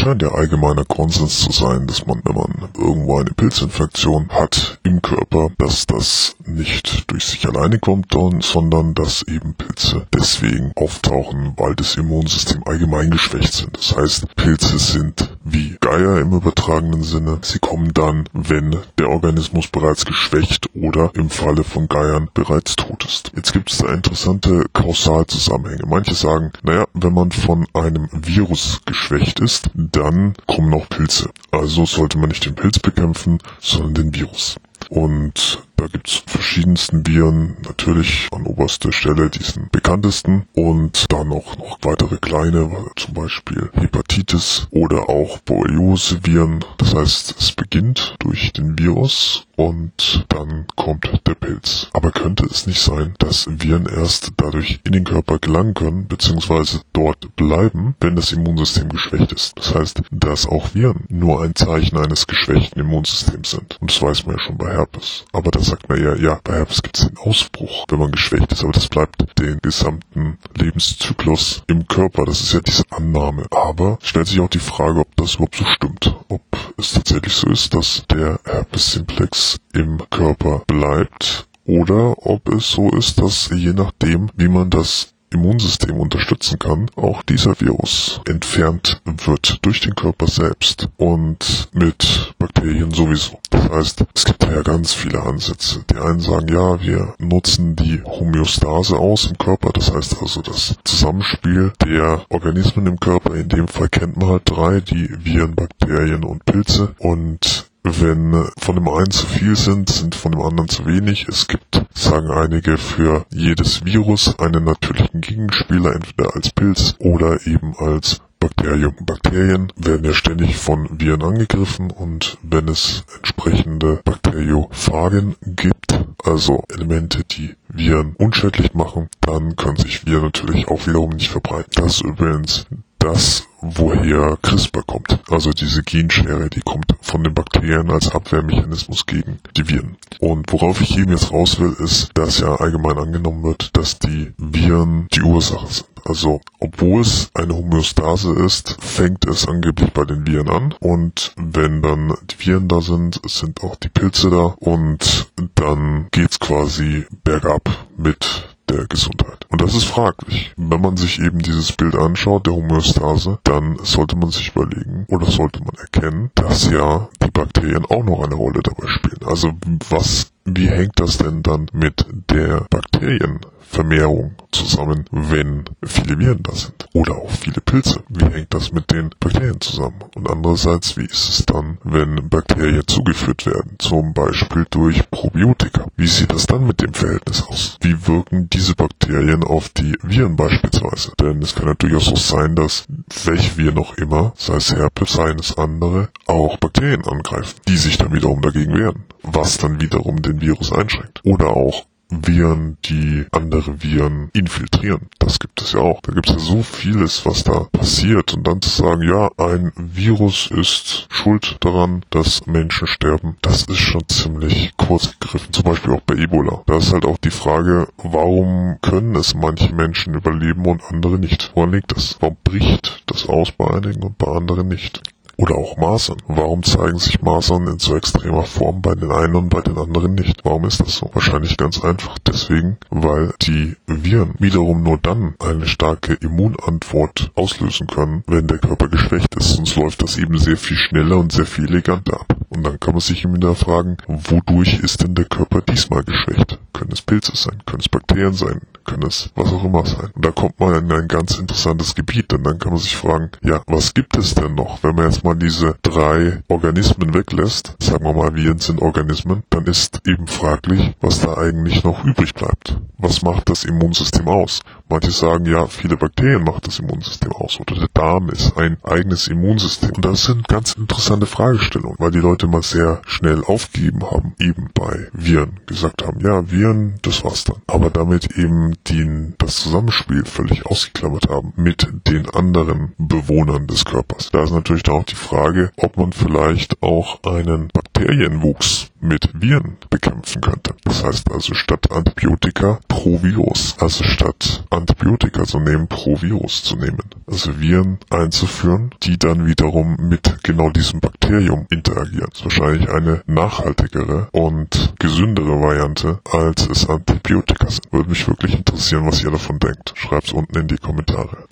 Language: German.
scheint ja allgemeiner Konsens zu sein, dass man, wenn man irgendwo eine Pilzinfektion hat im Körper, dass das nicht durch sich alleine kommt, sondern dass eben Pilze deswegen auftauchen, weil das Immunsystem allgemein geschwächt sind. Das heißt, Pilze sind wie Geier im übertragenen Sinne. Sie kommen dann, wenn der Organismus bereits geschwächt oder im Falle von Geiern bereits tot ist. Jetzt gibt es da interessante Kausalzusammenhänge. Manche sagen, naja, wenn man von einem Virus geschwächt ist, dann kommen auch Pilze. Also sollte man nicht den Pilz bekämpfen, sondern den Virus. Und da gibt's verschiedensten Viren, natürlich an oberster Stelle diesen bekanntesten und dann auch noch weitere kleine, zum Beispiel Hepatitis oder auch Borreliose-Viren. Das heißt, es beginnt durch den Virus und dann kommt der Pilz. Aber könnte es nicht sein, dass Viren erst dadurch in den Körper gelangen können, beziehungsweise dort bleiben, wenn das Immunsystem geschwächt ist? Das heißt, dass auch Viren nur ein Zeichen eines geschwächten Immunsystems sind. Und das weiß man ja schon bei Herpes. Aber da sagt man ja, ja, bei Herpes gibt es den Ausbruch, wenn man geschwächt ist, aber das bleibt den gesamten Lebenszyklus im Körper. Das ist ja diese Annahme. Aber stellt sich auch die Frage, ob das überhaupt so stimmt. Ob es tatsächlich so ist, dass der Herpes simplex im Körper bleibt oder ob es so ist, dass je nachdem, wie man das Immunsystem unterstützen kann, auch dieser Virus entfernt wird durch den Körper selbst und mit Bakterien sowieso. Das heißt, es gibt da ja ganz viele Ansätze. Die einen sagen, ja, wir nutzen die Homöostase aus im Körper, das heißt also das Zusammenspiel der Organismen im Körper. In dem Fall kennt man halt drei, die Viren, Bakterien und Pilze und wenn von dem einen zu viel sind, sind von dem anderen zu wenig. Es gibt, sagen einige, für jedes Virus einen natürlichen Gegenspieler, entweder als Pilz oder eben als Bakterium. Bakterien werden ja ständig von Viren angegriffen und wenn es entsprechende Bakteriophagen gibt, also Elemente, die Viren unschädlich machen, dann können sich Viren natürlich auch wiederum nicht verbreiten. Das ist übrigens das, woher CRISPR kommt. Also diese Genschere, die kommt von den Bakterien als Abwehrmechanismus gegen die Viren. Und worauf ich eben jetzt raus will, ist, dass ja allgemein angenommen wird, dass die Viren die Ursache sind. Also, obwohl es eine Homöostase ist, fängt es angeblich bei den Viren an. Und wenn dann die Viren da sind, sind auch die Pilze da. Und dann geht's quasi bergab mit der Gesundheit. Und das ist fraglich. Wenn man sich eben dieses Bild anschaut, der Homöostase, dann sollte man sich überlegen oder sollte man erkennen, dass ja die Bakterien auch noch eine Rolle dabei spielen. Also was, wie hängt das denn dann mit der Bakterien Vermehrung zusammen, wenn viele Viren da sind. Oder auch viele Pilze. Wie hängt das mit den Bakterien zusammen? Und andererseits, wie ist es dann, wenn Bakterien zugeführt werden? Zum Beispiel durch Probiotika. Wie sieht das dann mit dem Verhältnis aus? Wie wirken diese Bakterien auf die Viren beispielsweise? Denn es kann natürlich auch so sein, dass welche Viren noch immer, sei es Herpes, sei es andere, auch Bakterien angreifen, die sich dann wiederum dagegen wehren, was dann wiederum den Virus einschränkt. Oder auch Viren, die andere Viren infiltrieren. Das gibt es ja auch. Da gibt es ja so vieles, was da passiert. Und dann zu sagen, ja, ein Virus ist schuld daran, dass Menschen sterben, das ist schon ziemlich kurz gegriffen. Zum Beispiel auch bei Ebola. Da ist halt auch die Frage, warum können es manche Menschen überleben und andere nicht? Woran liegt das? Warum bricht das aus bei einigen und bei anderen nicht? Oder auch Masern. Warum zeigen sich Masern in so extremer Form bei den einen und bei den anderen nicht? Warum ist das so? Wahrscheinlich ganz einfach deswegen, weil die Viren wiederum nur dann eine starke Immunantwort auslösen können, wenn der Körper geschwächt ist. Sonst läuft das eben sehr viel schneller und sehr viel eleganter ab. Und dann kann man sich eben wieder fragen, wodurch ist denn der Körper diesmal geschwächt? Können es Pilze sein? Können es Bakterien sein? Es was auch immer sein? Und da kommt man in ein ganz interessantes Gebiet, denn dann kann man sich fragen, ja, was gibt es denn noch, wenn man jetzt mal diese drei Organismen weglässt, sagen wir mal, Viren sind Organismen, dann ist eben fraglich, was da eigentlich noch übrig bleibt. Was macht das Immunsystem aus? Manche sagen ja, viele Bakterien macht das Immunsystem aus oder der Darm ist ein eigenes Immunsystem. Und das sind ganz interessante Fragestellungen, weil die Leute mal sehr schnell aufgegeben haben, eben bei Viren gesagt haben, ja, Viren, das war's dann. Aber damit eben die, das Zusammenspiel völlig ausgeklammert haben mit den anderen Bewohnern des Körpers. Da ist natürlich dann auch die Frage, ob man vielleicht auch einen Bakterien Bakterienwuchs mit Viren bekämpfen könnte. Das heißt also statt Antibiotika pro Virus, also statt Antibiotika zu nehmen, pro Virus zu nehmen. Also Viren einzuführen, die dann wiederum mit genau diesem Bakterium interagieren. Das ist wahrscheinlich eine nachhaltigere und gesündere Variante, als es Antibiotika sind. Würde mich wirklich interessieren, was ihr davon denkt. Schreibt's unten in die Kommentare.